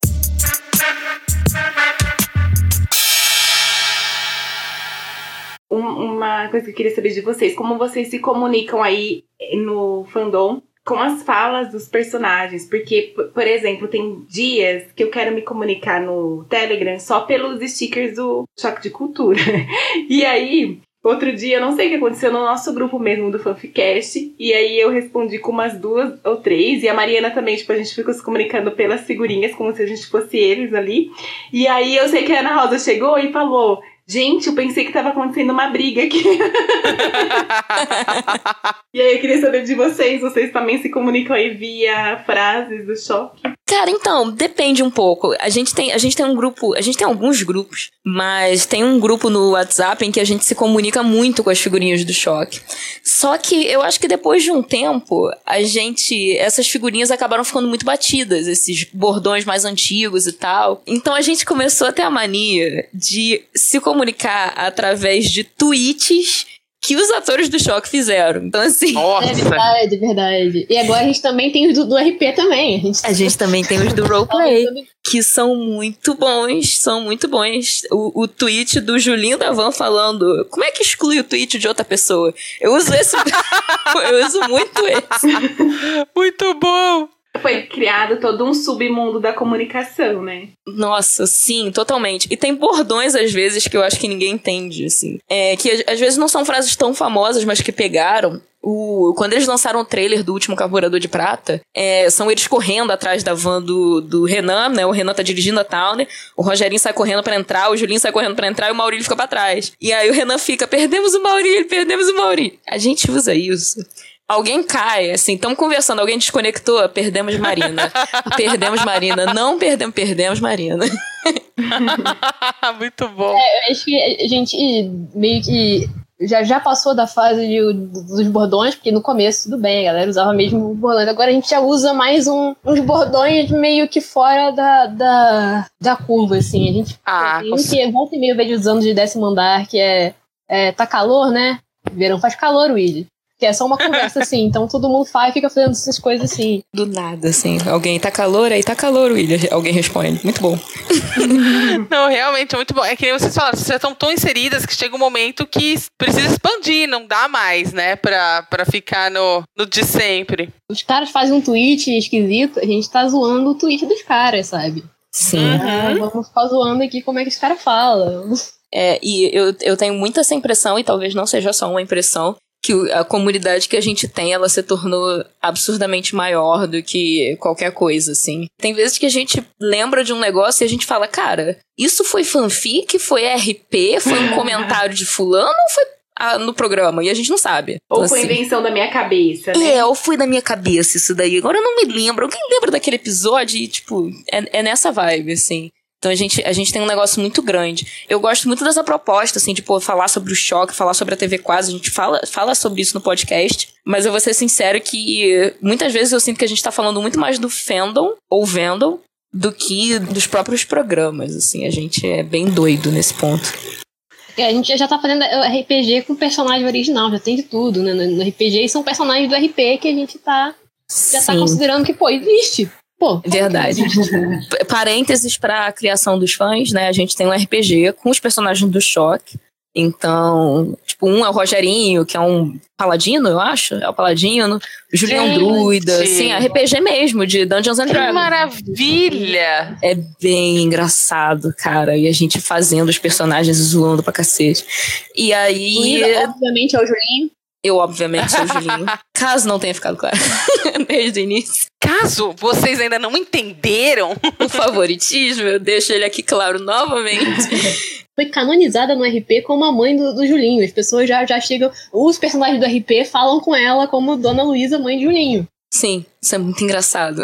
uma coisa que eu queria saber de vocês, como vocês se comunicam aí no fandom com as falas dos personagens, porque, por exemplo, tem dias que eu quero me comunicar no Telegram só pelos stickers do Choque de Cultura. E aí, outro dia, eu não sei o que aconteceu no nosso grupo mesmo do Fanficast, e aí eu respondi com umas duas ou três, e a Mariana também, tipo, a gente ficou se comunicando pelas figurinhas, como se a gente fosse eles ali. E aí eu sei que a Ana Rosa chegou e falou: Gente, eu pensei que tava acontecendo uma briga aqui. e aí eu queria saber de vocês, vocês também se comunicam aí via frases do choque? Cara, então, depende um pouco. A gente tem, a gente tem um grupo, a gente tem alguns grupos, mas tem um grupo no WhatsApp em que a gente se comunica muito com as figurinhas do choque. Só que eu acho que depois de um tempo, a gente, essas figurinhas acabaram ficando muito batidas, esses bordões mais antigos e tal. Então a gente começou a ter a mania de se comunicar através de tweets que os atores do Choque fizeram. Então, assim. Nossa. É verdade, é verdade. E agora a gente também tem os do, do RP também. A gente, A gente também tem os do roleplay, que são muito bons, são muito bons. O, o tweet do Julinho da Van falando, como é que exclui o tweet de outra pessoa? Eu uso esse, eu uso muito esse. Muito bom! Foi criado todo um submundo da comunicação, né? Nossa, sim, totalmente. E tem bordões, às vezes, que eu acho que ninguém entende, assim. É, que às- vezes não são frases tão famosas, mas que pegaram. O, quando eles lançaram o trailer do último Carburador de Prata, é, são eles correndo atrás da van do, do Renan, né? O Renan tá dirigindo a Towner, o Rogerinho sai correndo pra entrar, o Julinho sai correndo pra entrar e o Maurílio fica pra trás. E aí o Renan fica, perdemos o Maurílio, perdemos o Maurílio. A gente usa isso. Alguém cai, assim, estamos conversando, alguém desconectou, perdemos Marina. perdemos Marina. Não perdemos, perdemos Marina. Muito bom. Eu acho que a gente meio que já, já passou da fase de- dos bordões, porque no começo tudo bem, a galera usava mesmo bordões. Agora a gente já usa mais um- uns bordões meio que fora da, da, da curva, assim. A gente Ah, tem um que volta e meio vejo usando de décimo andar, que é, é tá calor, né? Verão faz calor, Willy. Que é só uma conversa assim, então todo mundo faz e fica fazendo essas coisas assim. Do nada, assim. Alguém tá calor, aí tá calor, William. Alguém responde. Muito bom. Não, realmente é muito bom. É que nem vocês falaram, vocês já estão tão inseridas que chega um momento que precisa expandir, não dá mais, né? Pra, pra ficar no, no de sempre. Os caras fazem um tweet esquisito, a gente tá zoando o tweet dos caras, sabe? Sim. Ah, vamos ficar zoando aqui como é que os caras falam. É, e eu, eu tenho muito essa impressão, e talvez não seja só uma impressão, que a comunidade que a gente tem, ela se tornou absurdamente maior do que qualquer coisa, assim. Tem vezes que a gente lembra de um negócio e a gente fala, cara, isso foi fanfic, foi RP, foi um comentário de fulano ou foi ah, no programa? E a gente não sabe. Ou Então, foi assim, invenção da minha cabeça, né? É, ou foi da minha cabeça isso daí. Agora eu não me lembro. Alguém lembra daquele episódio? E, tipo, é, é nessa vibe, assim. Então a gente, a gente tem um negócio muito grande. Eu gosto muito dessa proposta, assim, de pô, falar sobre o choque, falar sobre a TV quase. A gente fala, fala sobre isso no podcast. Mas eu vou ser sincero que muitas vezes eu sinto que a gente tá falando muito mais do fandom ou Vendom do que dos próprios programas, assim. A gente é bem doido nesse ponto. E a gente já tá fazendo RPG com personagem original, já tem de tudo, né? No no RPG e são personagens do RP que a gente tá, já tá Sim. considerando que, pô, existe. Pô, Verdade. Parênteses para a criação dos fãs, né? A gente tem um RPG com os personagens do Choque. Então, tipo, um é o Rogerinho, que é um paladino, eu acho. É o paladino. Julião Gente! Druida. Sim, RPG mesmo, de Dungeons and Que Dragons. maravilha! É bem engraçado, cara. E a gente fazendo os personagens zoando pra cacete. E aí, Luísa, obviamente, é o Julinho. Eu, obviamente, sou o Julinho. Caso não tenha ficado claro desde o início. Caso vocês ainda não entenderam, O favoritismo, eu deixo ele aqui claro novamente. Foi canonizada no RP como a mãe do, do Julinho. As pessoas já, já chegam. Os personagens do RP falam com ela como Dona Luísa, mãe de Julinho. Sim, isso é muito engraçado.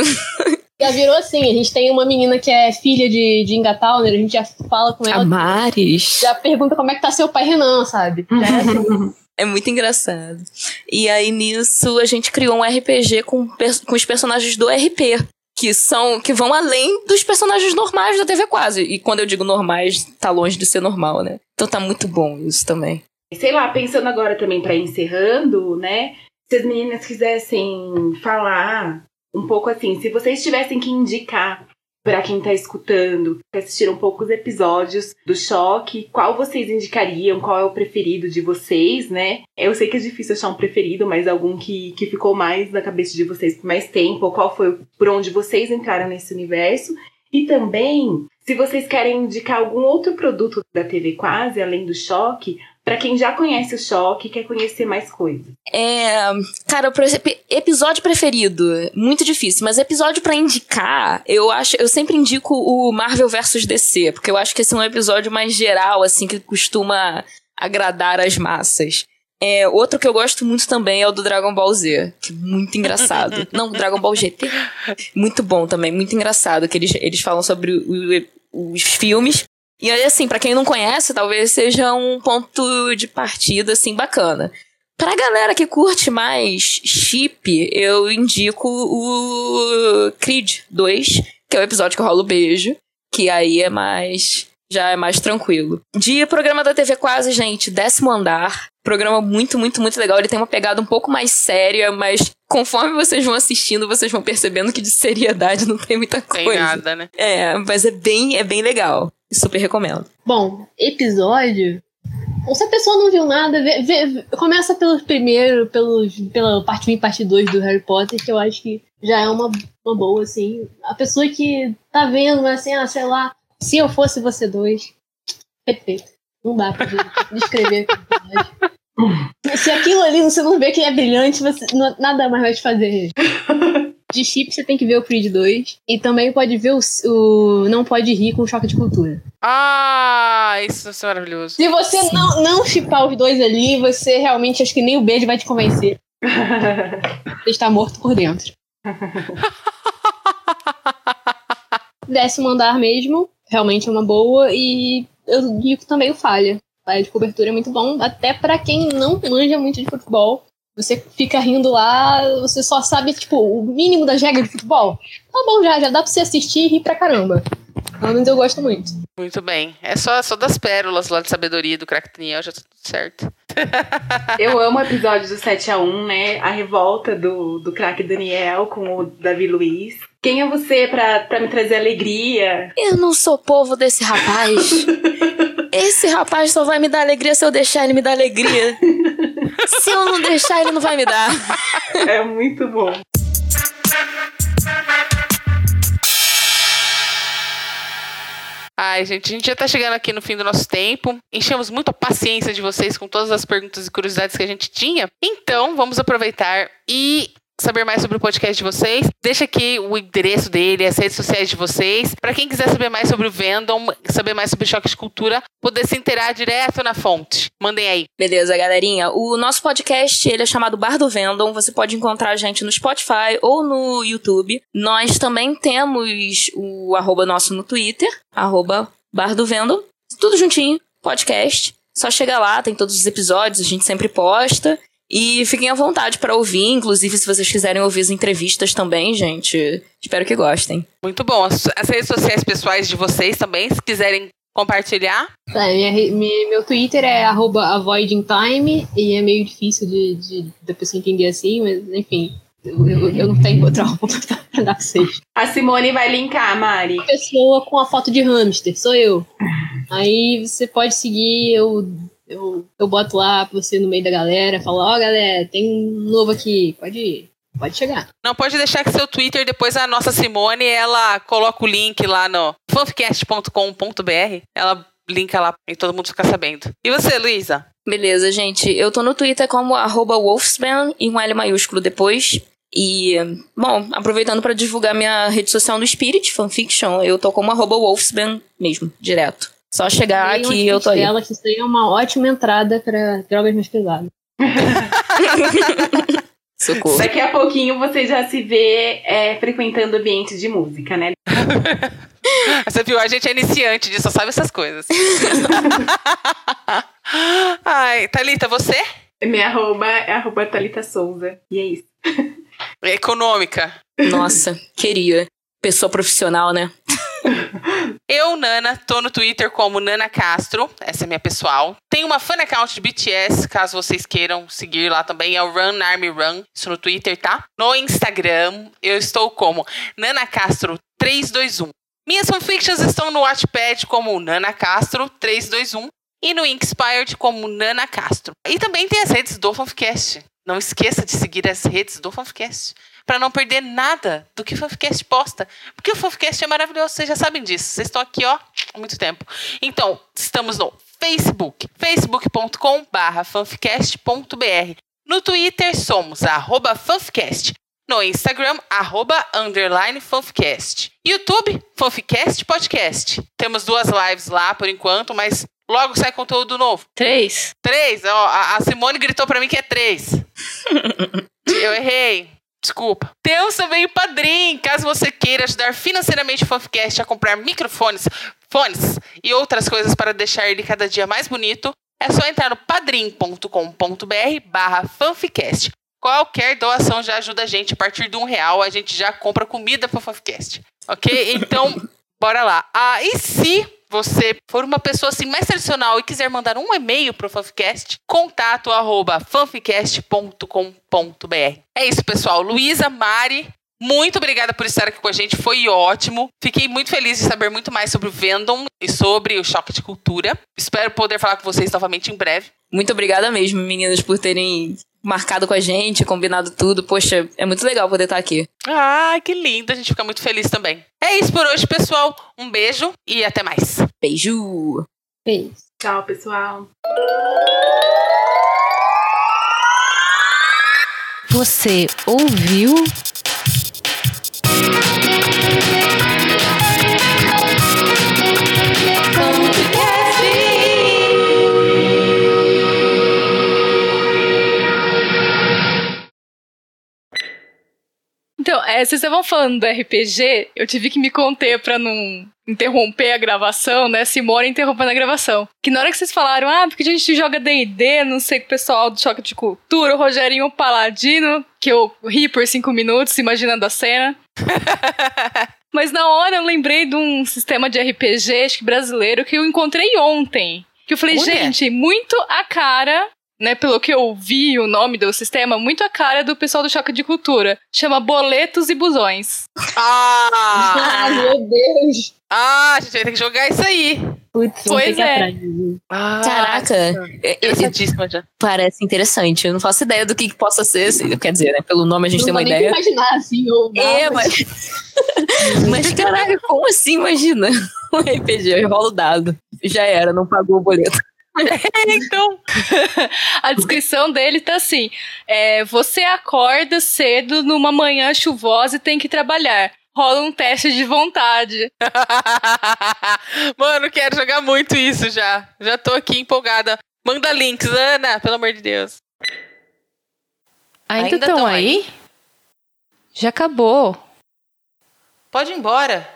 Já virou assim, a gente tem uma menina que é filha de, de Inga Towner, a gente já fala com A ela, Maris. já pergunta como é que tá seu pai Renan, sabe? Já é assim. É muito engraçado. E aí nisso a gente criou um RPG com, com os personagens do RP. Que são. que vão além dos personagens normais da TV quase. E quando eu digo normais, tá longe de ser normal, né? Então tá muito bom isso também. Sei lá, pensando agora também pra encerrando, né? Se as meninas quisessem falar um pouco assim, se vocês tivessem que indicar pra quem tá escutando, que assistiram poucos episódios do Choque, qual vocês indicariam? Qual é o preferido de vocês, né? Eu sei que é difícil achar um preferido, mas algum que, que ficou mais na cabeça de vocês por mais tempo, ou qual foi por onde vocês entraram nesse universo? E também, se vocês querem indicar algum outro produto da TV Quase, além do Choque, Pra quem já conhece o choque e quer conhecer mais coisas. É. Cara, exemplo, episódio preferido, muito difícil, mas episódio pra indicar, eu acho. Eu sempre indico o Marvel vs DC, porque eu acho que esse é um episódio mais geral, assim, que costuma agradar as massas. É, outro que eu gosto muito também é o do Dragon Ball Z, que é muito engraçado. Não, Dragon Ball GT. Muito bom também, muito engraçado, que eles, eles falam sobre o- os filmes. E aí, assim, pra quem não conhece, talvez seja um ponto de partida, assim, bacana. Pra galera que curte mais chip, eu indico o Creed 2, que é o episódio que rola o beijo, que aí é mais já é mais tranquilo. De programa da TV Quase, gente, décimo andar. Programa muito, muito, muito legal. Ele tem uma pegada um pouco mais séria, mas conforme vocês vão assistindo, vocês vão percebendo que de seriedade não tem muita coisa. Tem nada, né? É, mas é bem, é bem legal. Super recomendo. Bom, episódio. Ou se a pessoa não viu nada, vê, vê, começa pelo primeiro, pelo, pela parte 1 e parte 2 do Harry Potter, que eu acho que já é uma, uma boa, assim. A pessoa que tá vendo, mas assim, ah, sei lá, se eu fosse você dois, perfeito. Não dá pra descrever. Se aquilo ali você não vê que é brilhante, você, nada mais vai te fazer. De chip você tem que ver o Creed 2. E também pode ver o, o Não Pode Rir com o Choque de Cultura. Ah, isso é maravilhoso. Se você Sim. não, não chipar os dois ali, você realmente acho que nem o beijo vai te convencer. você está morto por dentro. Décimo andar mesmo, realmente é uma boa. E eu digo também o falha. Falha de cobertura é muito bom, até para quem não manja muito de futebol. Você fica rindo lá, você só sabe, tipo, o mínimo das regras de futebol. Tá bom já, já dá pra você assistir e rir pra caramba. Pelo menos eu gosto muito. Muito bem. É só, só das pérolas lá de sabedoria do crack Daniel, já tá tudo certo. eu amo o episódio do 7x1, né? A revolta do, do craque Daniel com o Davi Luiz. Quem é você pra, pra me trazer alegria? Eu não sou povo desse rapaz. Esse rapaz só vai me dar alegria se eu deixar ele me dar alegria. Se eu não deixar, ele não vai me dar. É muito bom. Ai, gente, a gente já tá chegando aqui no fim do nosso tempo. Enchemos muito a paciência de vocês com todas as perguntas e curiosidades que a gente tinha. Então, vamos aproveitar e saber mais sobre o podcast de vocês, deixa aqui o endereço dele, as redes sociais de vocês. Para quem quiser saber mais sobre o Vendom, saber mais sobre choque de cultura, poder se inteirar direto na fonte. Mandem aí. Beleza, galerinha. O nosso podcast, ele é chamado Bar do Vendom. Você pode encontrar a gente no Spotify ou no YouTube. Nós também temos o arroba nosso no Twitter, arroba Bar do Vendom. Tudo juntinho, podcast. Só chega lá, tem todos os episódios, a gente sempre posta. E fiquem à vontade para ouvir, inclusive se vocês quiserem ouvir as entrevistas também, gente. Espero que gostem. Muito bom. As, as redes sociais pessoais de vocês também, se quiserem compartilhar. É, minha, minha, meu Twitter é avoidingtime e é meio difícil de, de da pessoa entender assim, mas enfim. Eu, eu, eu não tenho outra roupa pra dar pra vocês. A Simone vai linkar, Mari. Uma pessoa com a foto de hamster, sou eu. Aí você pode seguir, eu eu, eu boto lá pra você no meio da galera, falo, ó, oh, galera, tem um novo aqui, pode ir. Pode chegar. Não, pode deixar que seu Twitter, depois a nossa Simone, ela coloca o link lá no fanficast.com.br. Ela linka lá e todo mundo fica sabendo. E você, Luísa? Beleza, gente. Eu tô no Twitter como arroba Wolfsman, e um L maiúsculo depois. E, bom, aproveitando para divulgar minha rede social no Spirit Fanfiction, eu tô como arroba Wolfsman mesmo, direto. Só chegar aqui e eu tô aí. Dela, que isso aí é uma ótima entrada para drogas mais pesadas. Socorro. Daqui a pouquinho você já se vê é, frequentando ambientes de música, né? Você viu, a gente é iniciante disso, só sabe essas coisas. Ai, Thalita, você? Minha arroba é arroba Thalita Souza. E é isso. Econômica. Nossa, queria. Pessoa profissional, né? Eu, Nana, tô no Twitter como Nana Castro, essa é minha pessoal. Tem uma fan account de BTS, caso vocês queiram seguir lá também, é o Run Army Run, isso no Twitter, tá? No Instagram, eu estou como Nana Castro 321. Minhas fanfictions estão no Watchpad como Nana Castro 321 e no Inspired como Nana Castro. E também tem as redes do Fanficast. Não esqueça de seguir as redes do Fanficast para não perder nada do que o Fanficast posta. Porque o Fanficast é maravilhoso, vocês já sabem disso. Vocês estão aqui, ó, há muito tempo. Então, estamos no Facebook, facebook.com.br fanficast.br. No Twitter somos arroba fanficast. No Instagram, arroba underline fanficast. YouTube, fanficast podcast. Temos duas lives lá por enquanto, mas logo sai conteúdo novo. Três. Três? Ó, a Simone gritou para mim que é três. Eu errei. Desculpa. Temos também o Padrim, caso você queira ajudar financeiramente o Fanficast a comprar microfones, fones e outras coisas para deixar ele cada dia mais bonito, é só entrar no padrim.com.br barra fanficast. Qualquer doação já ajuda a gente. A partir de um real, a gente já compra comida para o Fanficast. Ok? Então, bora lá. Ah, e se você for uma pessoa assim mais tradicional e quiser mandar um e-mail pro Fanficast, contato arroba fanficast.com.br. É isso, pessoal. Luísa, Mari, muito obrigada por estar aqui com a gente, foi ótimo. Fiquei muito feliz de saber muito mais sobre o Vendom e sobre o choque de cultura. Espero poder falar com vocês novamente em breve. Muito obrigada mesmo, meninas, por terem marcado com a gente, combinado tudo. Poxa, é muito legal poder estar aqui. Ah, que lindo, a gente fica muito feliz também. É isso por hoje, pessoal. Um beijo e até mais. Beijo! Beijo. Tchau, pessoal. Você ouviu? Então, é, vocês estavam falando do RPG, eu tive que me conter pra não interromper a gravação, né? Simone interrompendo a gravação. Que na hora que vocês falaram, ah, porque a gente joga D&D, não sei o pessoal do Choque de Cultura, o Rogerinho Paladino, que eu ri por cinco minutos imaginando a cena. Mas na hora eu lembrei de um sistema de RPG, acho que brasileiro, que eu encontrei ontem. Que eu falei, Olha. gente, muito a cara, né, pelo que eu vi o nome do sistema, muito a cara do pessoal do Choque de Cultura. Chama Boletos e Busões. Ah! Ah, meu Deus. ah, a gente vai ter que jogar isso aí. Putz, Pois é. Ah, Caraca, é- é- Interessantíssima já. parece interessante. Eu não faço ideia do que, que possa ser. assim, Quer dizer, né? Pelo nome a gente não tem uma vou nem ideia. imaginar, assim, ou É, nada. mas. mas caralho, como assim? Imagina? Um RPG, rola o dado. Já era, não pagou o boleto. Então. A descrição dele tá assim: é, você acorda cedo numa manhã chuvosa e tem que trabalhar. Rola um teste de vontade. Mano, quero jogar muito isso já. Já tô aqui empolgada. Manda links, Ana, pelo amor de Deus. Ainda estão tão aí? Já acabou. Pode ir embora.